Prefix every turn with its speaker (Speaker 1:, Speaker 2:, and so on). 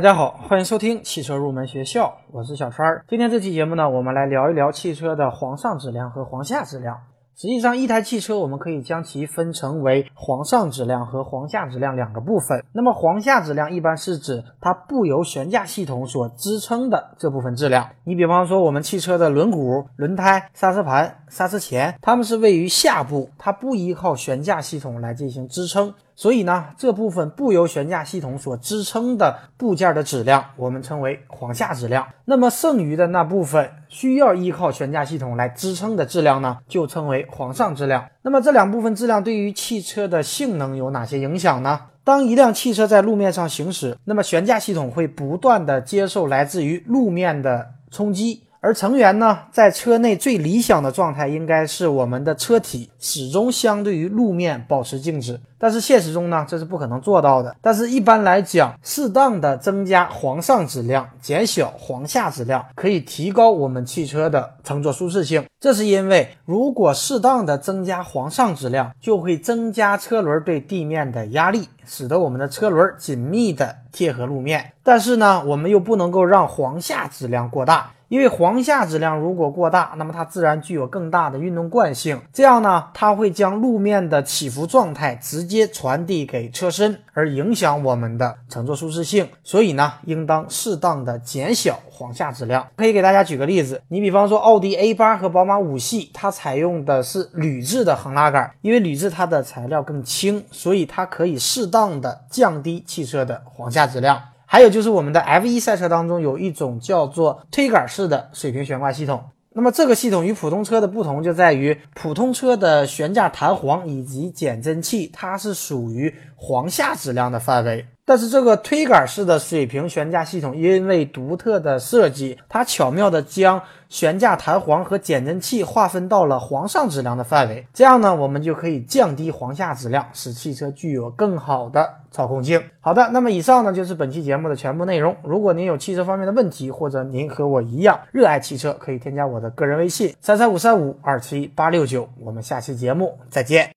Speaker 1: 大家好，欢迎收听汽车入门学校，我是小川儿。今天这期节目呢，我们来聊一聊汽车的皇上质量和皇下质量。实际上，一台汽车我们可以将其分成为皇上质量和皇下质量两个部分。那么，皇下质量一般是指它不由悬架系统所支撑的这部分质量。你比方说，我们汽车的轮毂、轮胎、刹车盘、刹车钳，它们是位于下部，它不依靠悬架系统来进行支撑。所以呢，这部分不由悬架系统所支撑的部件的质量，我们称为簧下质量。那么剩余的那部分需要依靠悬架系统来支撑的质量呢，就称为簧上质量。那么这两部分质量对于汽车的性能有哪些影响呢？当一辆汽车在路面上行驶，那么悬架系统会不断的接受来自于路面的冲击。而成员呢，在车内最理想的状态应该是我们的车体始终相对于路面保持静止，但是现实中呢，这是不可能做到的。但是，一般来讲，适当的增加簧上质量，减小簧下质量，可以提高我们汽车的乘坐舒适性。这是因为，如果适当的增加簧上质量，就会增加车轮对地面的压力，使得我们的车轮紧密的贴合路面。但是呢，我们又不能够让簧下质量过大。因为簧下质量如果过大，那么它自然具有更大的运动惯性，这样呢，它会将路面的起伏状态直接传递给车身，而影响我们的乘坐舒适性。所以呢，应当适当的减小簧下质量。可以给大家举个例子，你比方说奥迪 A 八和宝马五系，它采用的是铝制的横拉杆，因为铝制它的材料更轻，所以它可以适当的降低汽车的簧下质量。还有就是我们的 F1 赛车当中有一种叫做推杆式的水平悬挂系统。那么这个系统与普通车的不同就在于，普通车的悬架弹簧以及减震器，它是属于簧下质量的范围。但是这个推杆式的水平悬架系统，因为独特的设计，它巧妙的将悬架弹簧和减震器划分到了簧上质量的范围。这样呢，我们就可以降低簧下质量，使汽车具有更好的操控性。好的，那么以上呢就是本期节目的全部内容。如果您有汽车方面的问题，或者您和我一样热爱汽车，可以添加我的个人微信三三五三五二七八六九。我们下期节目再见。